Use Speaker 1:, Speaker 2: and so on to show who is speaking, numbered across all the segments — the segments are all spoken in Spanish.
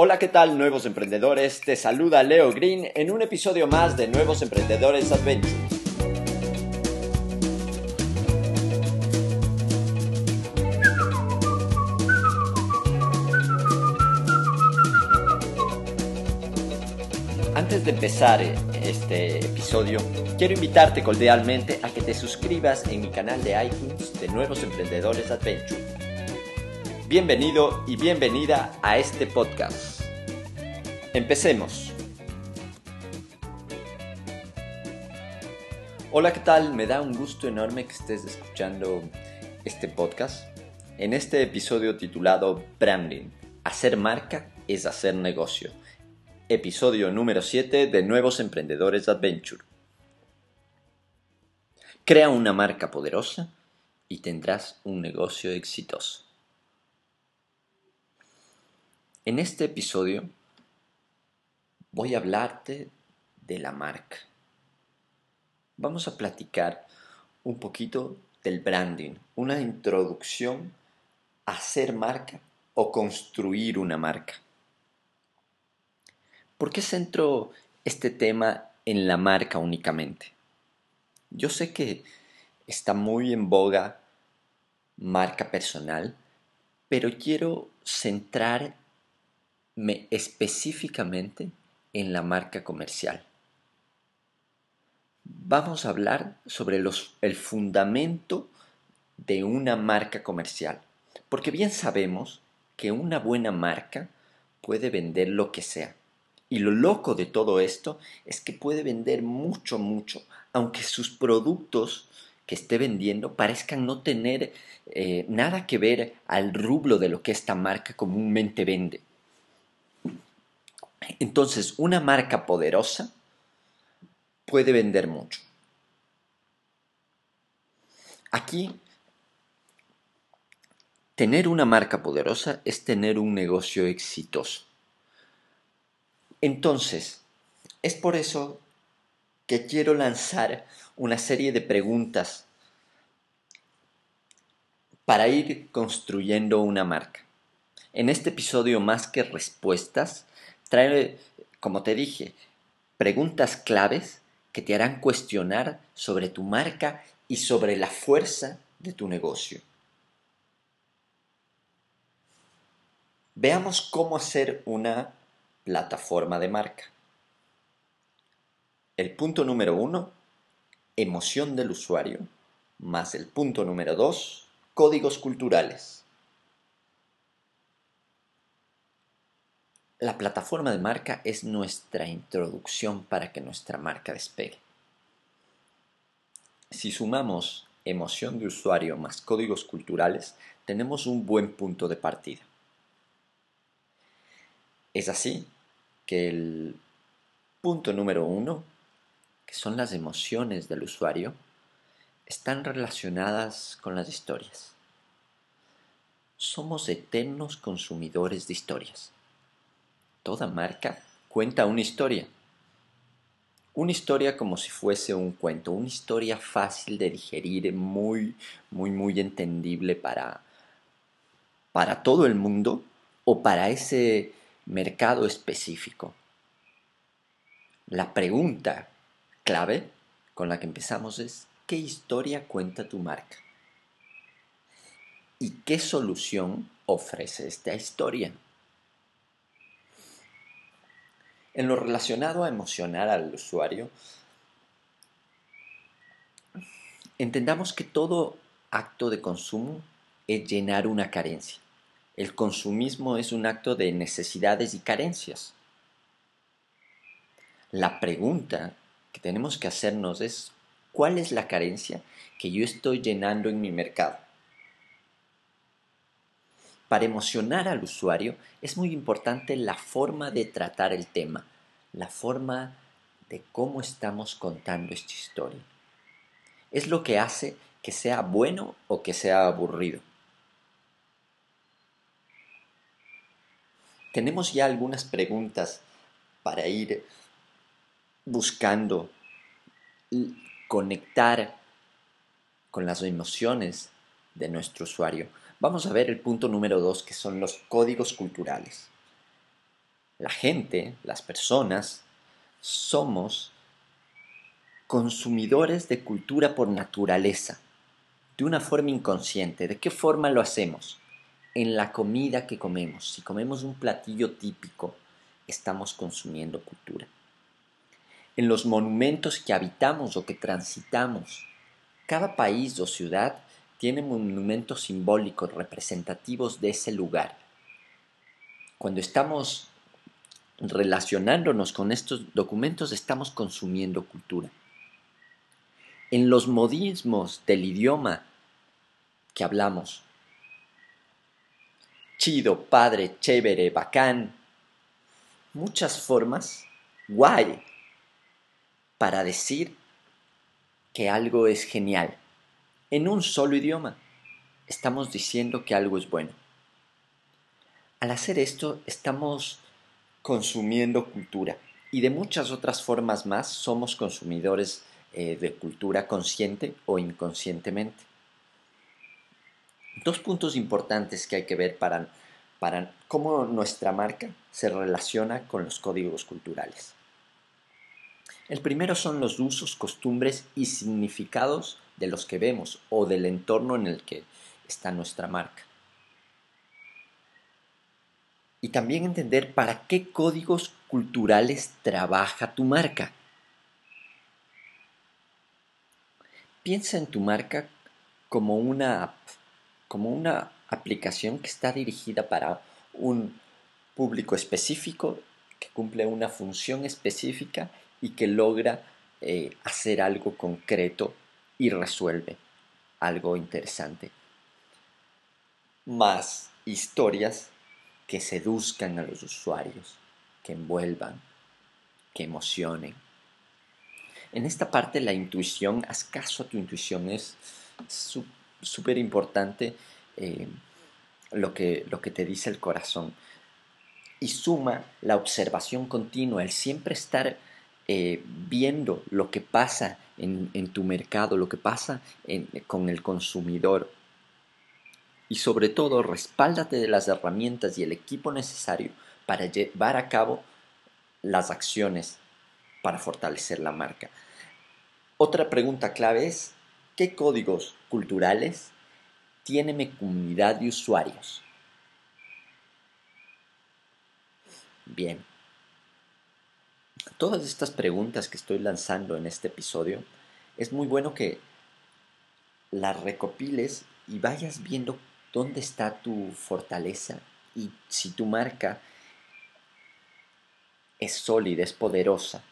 Speaker 1: Hola, ¿qué tal nuevos emprendedores? Te saluda Leo Green en un episodio más de Nuevos Emprendedores Adventure. Antes de empezar este episodio, quiero invitarte cordialmente a que te suscribas en mi canal de iTunes de Nuevos Emprendedores Adventure. Bienvenido y bienvenida a este podcast. Empecemos. Hola, ¿qué tal? Me da un gusto enorme que estés escuchando este podcast. En este episodio titulado Branding, hacer marca es hacer negocio episodio número 7 de Nuevos Emprendedores Adventure. Crea una marca poderosa y tendrás un negocio exitoso. En este episodio voy a hablarte de la marca. Vamos a platicar un poquito del branding, una introducción a hacer marca o construir una marca. ¿Por qué centro este tema en la marca únicamente? Yo sé que está muy en boga marca personal, pero quiero específicamente en la marca comercial. Vamos a hablar sobre el fundamento de una marca comercial, porque bien sabemos que una buena marca puede vender lo que sea. Y lo loco de todo esto es que puede vender mucho, mucho, aunque sus productos que esté vendiendo parezcan no tener eh, nada que ver al rublo de lo que esta marca comúnmente vende. Entonces, una marca poderosa puede vender mucho. Aquí, tener una marca poderosa es tener un negocio exitoso. Entonces, es por eso que quiero lanzar una serie de preguntas para ir construyendo una marca. En este episodio, más que respuestas, trae, como te dije, preguntas claves que te harán cuestionar sobre tu marca y sobre la fuerza de tu negocio. Veamos cómo hacer una plataforma de marca. El punto número uno, emoción del usuario, más el punto número dos, códigos culturales. La plataforma de marca es nuestra introducción para que nuestra marca despegue. Si sumamos emoción de usuario más códigos culturales, tenemos un buen punto de partida. Es así que el punto número uno, que son las emociones del usuario, están relacionadas con las historias. Somos eternos consumidores de historias. Toda marca cuenta una historia. Una historia como si fuese un cuento, una historia fácil de digerir, muy, muy, muy entendible para, para todo el mundo o para ese mercado específico. La pregunta clave con la que empezamos es, ¿qué historia cuenta tu marca? ¿Y qué solución ofrece esta historia? En lo relacionado a emocionar al usuario, entendamos que todo acto de consumo es llenar una carencia. El consumismo es un acto de necesidades y carencias. La pregunta que tenemos que hacernos es, ¿cuál es la carencia que yo estoy llenando en mi mercado? Para emocionar al usuario es muy importante la forma de tratar el tema, la forma de cómo estamos contando esta historia. Es lo que hace que sea bueno o que sea aburrido. tenemos ya algunas preguntas para ir buscando conectar con las emociones de nuestro usuario. Vamos a ver el punto número dos, que son los códigos culturales. La gente, las personas, somos consumidores de cultura por naturaleza, de una forma inconsciente. ¿De qué forma lo hacemos? En la comida que comemos. Si comemos un platillo típico, estamos consumiendo cultura. En los monumentos que habitamos o que transitamos. Cada país o ciudad tiene monumentos simbólicos representativos de ese lugar. Cuando estamos relacionándonos con estos documentos, estamos consumiendo cultura. En los modismos del idioma que hablamos, chido, padre, chévere, bacán, muchas formas, guay, para decir que algo es genial. En un solo idioma estamos diciendo que algo es bueno. Al hacer esto estamos consumiendo cultura y de muchas otras formas más somos consumidores eh, de cultura consciente o inconscientemente. Dos puntos importantes que hay que ver para, para cómo nuestra marca se relaciona con los códigos culturales. El primero son los usos, costumbres y significados de los que vemos o del entorno en el que está nuestra marca. Y también entender para qué códigos culturales trabaja tu marca. Piensa en tu marca como una app, como una aplicación que está dirigida para un público específico, que cumple una función específica y que logra eh, hacer algo concreto y resuelve algo interesante. Más historias que seduzcan a los usuarios, que envuelvan, que emocionen. En esta parte la intuición, haz caso a tu intuición, es súper importante eh, lo, que, lo que te dice el corazón. Y suma la observación continua, el siempre estar eh, viendo lo que pasa en, tu mercado, lo que pasa con el consumidor. Y sobre todo, respáldate de las herramientas y el equipo necesario para llevar a cabo las acciones para fortalecer la marca. Otra pregunta clave es, ¿qué códigos culturales tiene mi comunidad de usuarios? Bien, todas estas preguntas que estoy lanzando en este episodio, es muy bueno que las recopiles y vayas viendo dónde está tu fortaleza y si tu marca es sólida, es poderosa.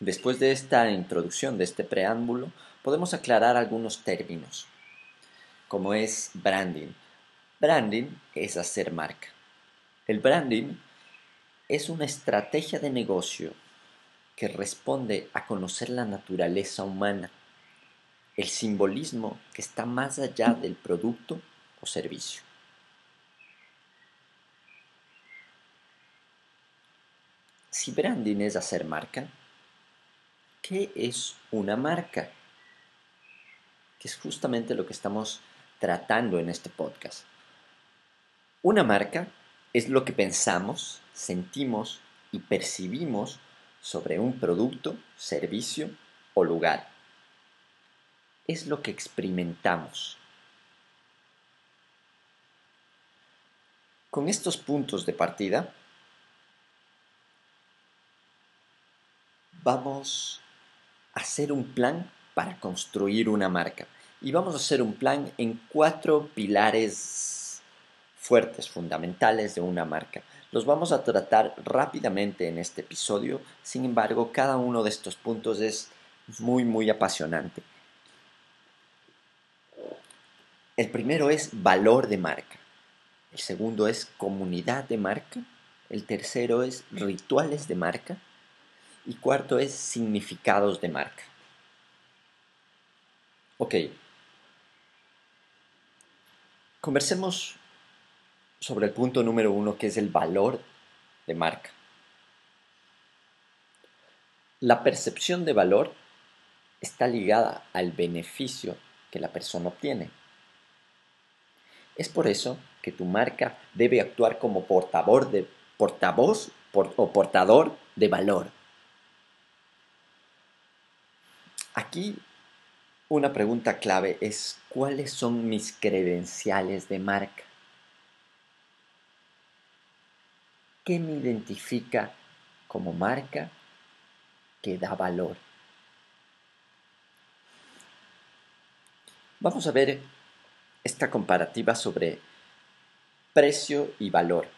Speaker 1: Después de esta introducción, de este preámbulo, podemos aclarar algunos términos, como es branding. Branding es hacer marca. El branding es una estrategia de negocio que responde a conocer la naturaleza humana, el simbolismo que está más allá del producto o servicio. Si branding es hacer marca, ¿qué es una marca? Que es justamente lo que estamos tratando en este podcast. Una marca es lo que pensamos, sentimos y percibimos sobre un producto, servicio o lugar. Es lo que experimentamos. Con estos puntos de partida, vamos a hacer un plan para construir una marca. Y vamos a hacer un plan en cuatro pilares fuertes, fundamentales de una marca. Los vamos a tratar rápidamente en este episodio, sin embargo, cada uno de estos puntos es muy, muy apasionante. El primero es valor de marca, el segundo es comunidad de marca, el tercero es rituales de marca. Y cuarto es significados de marca. Ok, conversemos sobre el punto número uno, que es el valor de marca. La percepción de valor está ligada al beneficio que la persona obtiene. Es por eso que tu marca debe actuar como portavoz, de, portavoz o portador de valor. Aquí una pregunta clave es ¿cuáles son mis credenciales de marca? ¿Qué me identifica como marca que da valor? Vamos a ver esta comparativa sobre precio y valor.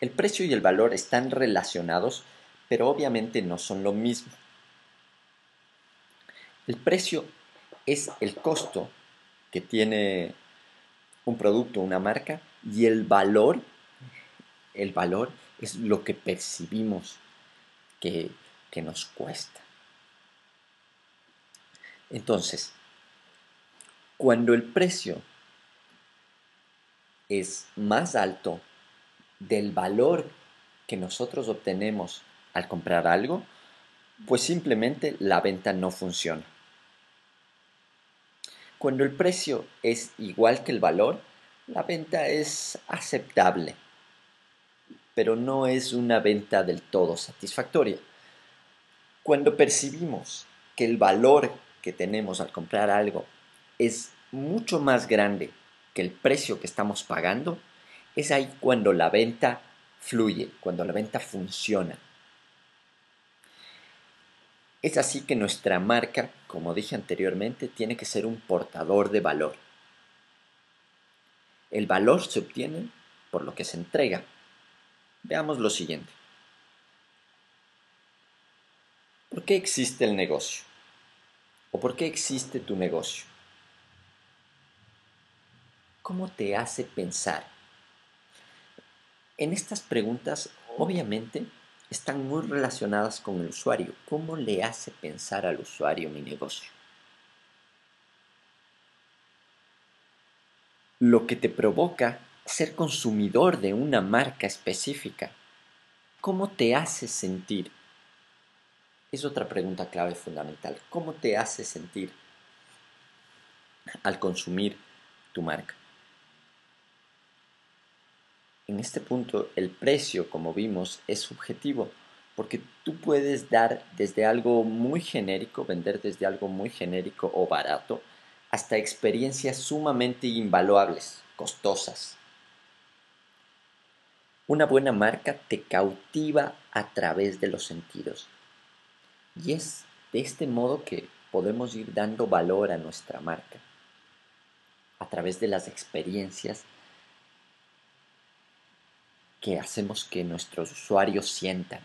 Speaker 1: El precio y el valor están relacionados, pero obviamente no son lo mismo. El precio es el costo que tiene un producto, una marca, y el valor, el valor es lo que percibimos que, que nos cuesta. Entonces, cuando el precio es más alto del valor que nosotros obtenemos al comprar algo, pues simplemente la venta no funciona. Cuando el precio es igual que el valor, la venta es aceptable, pero no es una venta del todo satisfactoria. Cuando percibimos que el valor que tenemos al comprar algo es mucho más grande que el precio que estamos pagando, es ahí cuando la venta fluye, cuando la venta funciona. Es así que nuestra marca, como dije anteriormente, tiene que ser un portador de valor. El valor se obtiene por lo que se entrega. Veamos lo siguiente. ¿Por qué existe el negocio? ¿O por qué existe tu negocio? ¿Cómo te hace pensar? En estas preguntas, obviamente, están muy relacionadas con el usuario. ¿Cómo le hace pensar al usuario mi negocio? Lo que te provoca ser consumidor de una marca específica. ¿Cómo te hace sentir? Es otra pregunta clave fundamental. ¿Cómo te hace sentir al consumir tu marca? En este punto, el precio, como vimos, es subjetivo, porque tú puedes dar desde algo muy genérico, vender desde algo muy genérico o barato, hasta experiencias sumamente invaluables, costosas. Una buena marca te cautiva a través de los sentidos. Y es de este modo que podemos ir dando valor a nuestra marca, a través de las experiencias que hacemos que nuestros usuarios sientan.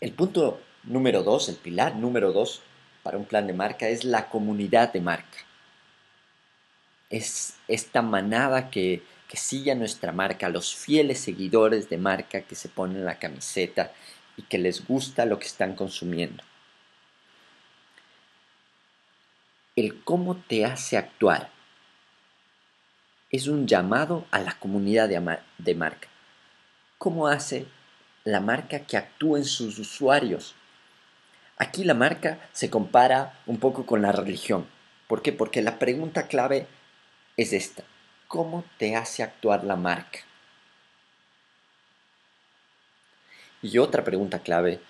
Speaker 1: El punto número dos, el pilar número dos para un plan de marca es la comunidad de marca. Es esta manada que, que sigue a nuestra marca, los fieles seguidores de marca que se ponen la camiseta y que les gusta lo que están consumiendo. El cómo te hace actuar es un llamado a la comunidad de, marca. ¿Cómo hace la marca que actúe en sus usuarios? Aquí la marca se compara un poco con la religión. ¿Por qué? Porque la pregunta clave es esta. ¿Cómo te hace actuar la marca? Y otra pregunta clave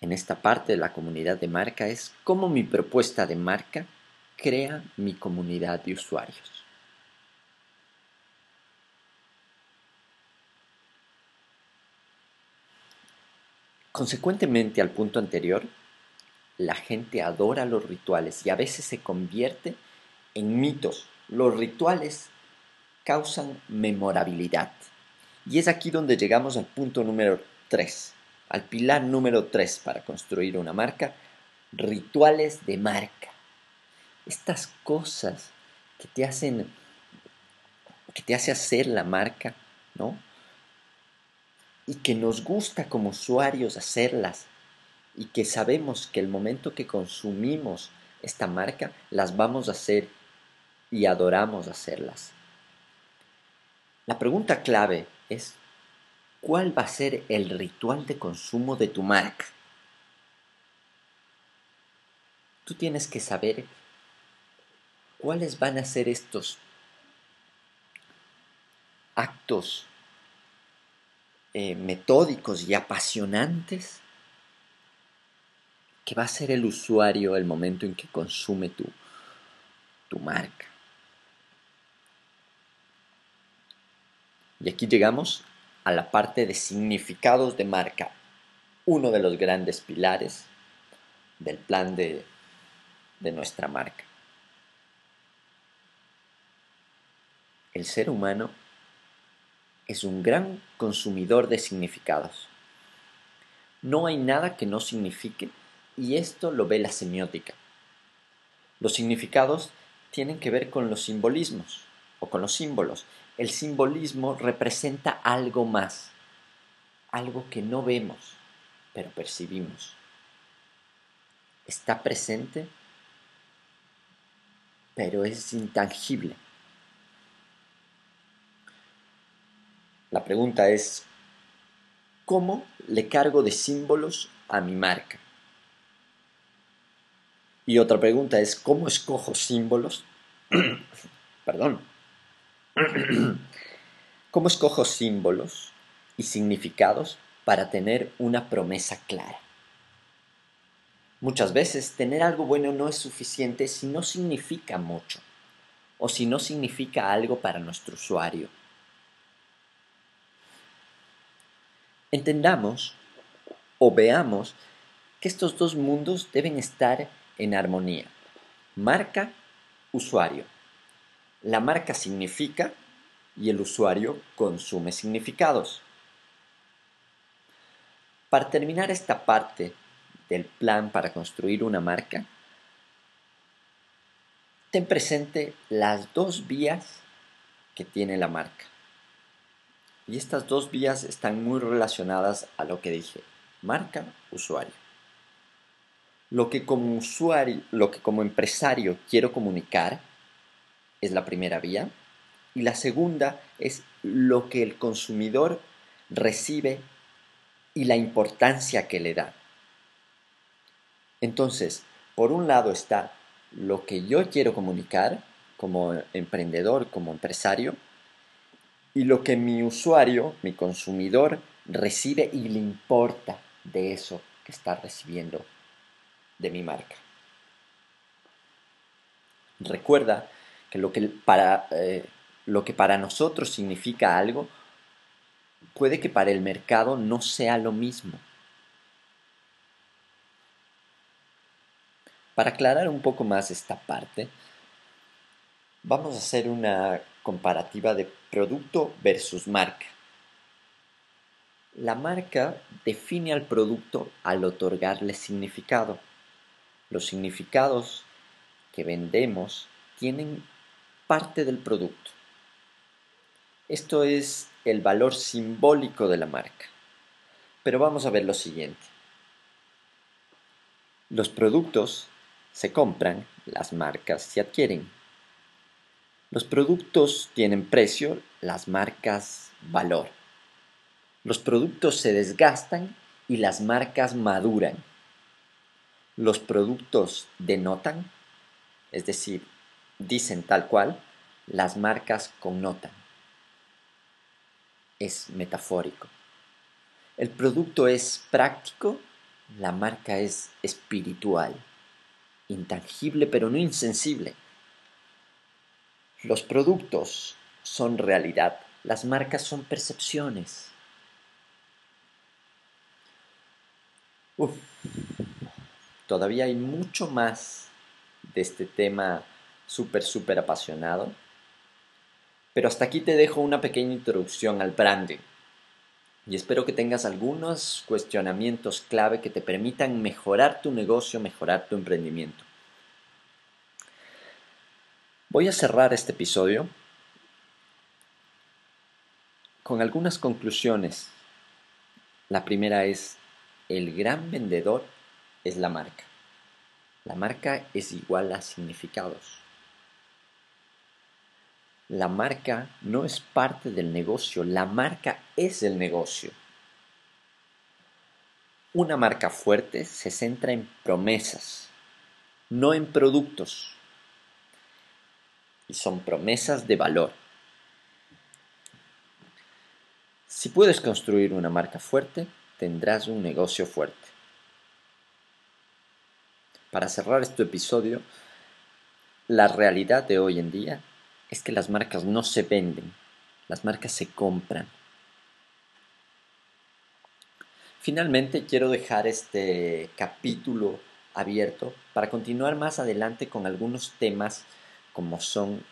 Speaker 1: en esta parte de la comunidad de marca es cómo mi propuesta de marca crea mi comunidad de usuarios. Consecuentemente al punto anterior, la gente adora los rituales y a veces se convierte en mitos. Los rituales causan memorabilidad. Y es aquí donde llegamos al punto número 3, al pilar número 3 para construir una marca, rituales de marca. Estas cosas que te hacen que te hace hacer la marca, ¿no? y que nos gusta como usuarios hacerlas y que sabemos que el momento que consumimos esta marca las vamos a hacer y adoramos hacerlas. La pregunta clave es, ¿cuál va a ser el ritual de consumo de tu marca? Tú tienes que saber ¿cuáles van a ser estos actos eh, metódicos y apasionantes que va a ser el usuario el momento en que consume tu, tu marca. Y aquí llegamos a la parte de significados de marca, uno de los grandes pilares del plan de, de nuestra marca. El ser humano es un gran consumidor de significados. No hay nada que no signifique y esto lo ve la semiótica. Los significados tienen que ver con los simbolismos o con los símbolos. El simbolismo representa algo más, algo que no vemos, pero percibimos. Está presente, pero es intangible. La pregunta es, ¿cómo le cargo de símbolos a mi marca? Y otra pregunta es, ¿cómo escojo símbolos? Perdón. ¿Cómo escojo símbolos y significados para tener una promesa clara? Muchas veces tener algo bueno no es suficiente si no significa mucho o si no significa algo para nuestro usuario Entendamos o veamos que estos dos mundos deben estar en armonía. Marca, usuario. La marca significa y el usuario consume significados. Para terminar esta parte del plan para construir una marca, ten presente las dos vías que tiene la marca. Y estas dos vías están muy relacionadas a lo que dije, marca, usuario. Lo que como usuario, lo que como empresario quiero comunicar es la primera vía y la segunda es lo que el consumidor recibe y la importancia que le da. Entonces, por un lado está lo que yo quiero comunicar como emprendedor, como empresario, y lo que mi usuario, mi consumidor, recibe y le importa de eso que está recibiendo de mi marca. Recuerda que lo que para, eh, lo que para nosotros significa algo, puede que para el mercado no sea lo mismo. Para aclarar un poco más esta parte, vamos a hacer una comparativa de producto versus marca. La marca define al producto al otorgarle significado. Los significados que vendemos tienen parte del producto. Esto es el valor simbólico de la marca. Pero vamos a ver lo siguiente. Los productos se compran, las marcas se adquieren. Los productos tienen precio, las marcas valor. Los productos se desgastan y las marcas maduran. Los productos denotan, es decir, dicen tal cual, las marcas connotan. Es metafórico. El producto es práctico, la marca es espiritual, intangible pero no insensible los productos son realidad, las marcas son percepciones. Uf, todavía hay mucho más de este tema súper, súper apasionado. Pero hasta aquí te dejo una pequeña introducción al branding. Y espero que tengas algunos cuestionamientos clave que te permitan mejorar tu negocio, mejorar tu emprendimiento. Voy a cerrar este episodio con algunas conclusiones. La primera es, el gran vendedor es la marca. La marca es igual a significados. La marca no es parte del negocio, la marca es el negocio. Una marca fuerte se centra en promesas, no en productos. y son promesas de valor. Si puedes construir una marca fuerte, tendrás un negocio fuerte. Para cerrar este episodio, la realidad de hoy en día es que las marcas no se venden, las marcas se compran. Finalmente quiero dejar este capítulo abierto para continuar más adelante con algunos temas como son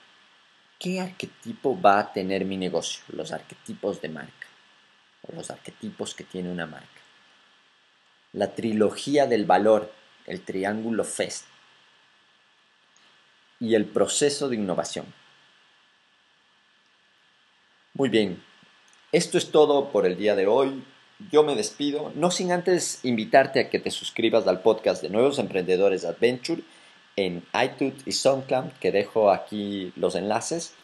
Speaker 1: qué arquetipo va a tener mi negocio, los arquetipos de marca o los arquetipos que tiene una marca. La trilogía del valor, el triángulo FEST y el proceso de innovación. Muy bien, esto es todo por el día de hoy. Yo me despido, no sin antes invitarte a que te suscribas al podcast de Nuevos Emprendedores Adventure en iTunes y SoundCloud, que dejo aquí los enlaces.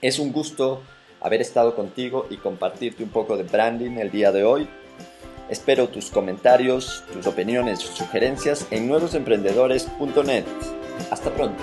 Speaker 1: Es un gusto haber estado contigo y compartirte un poco de branding el día de hoy. Espero tus comentarios, tus opiniones, sugerencias en nuevosemprendedores.net. Hasta pronto.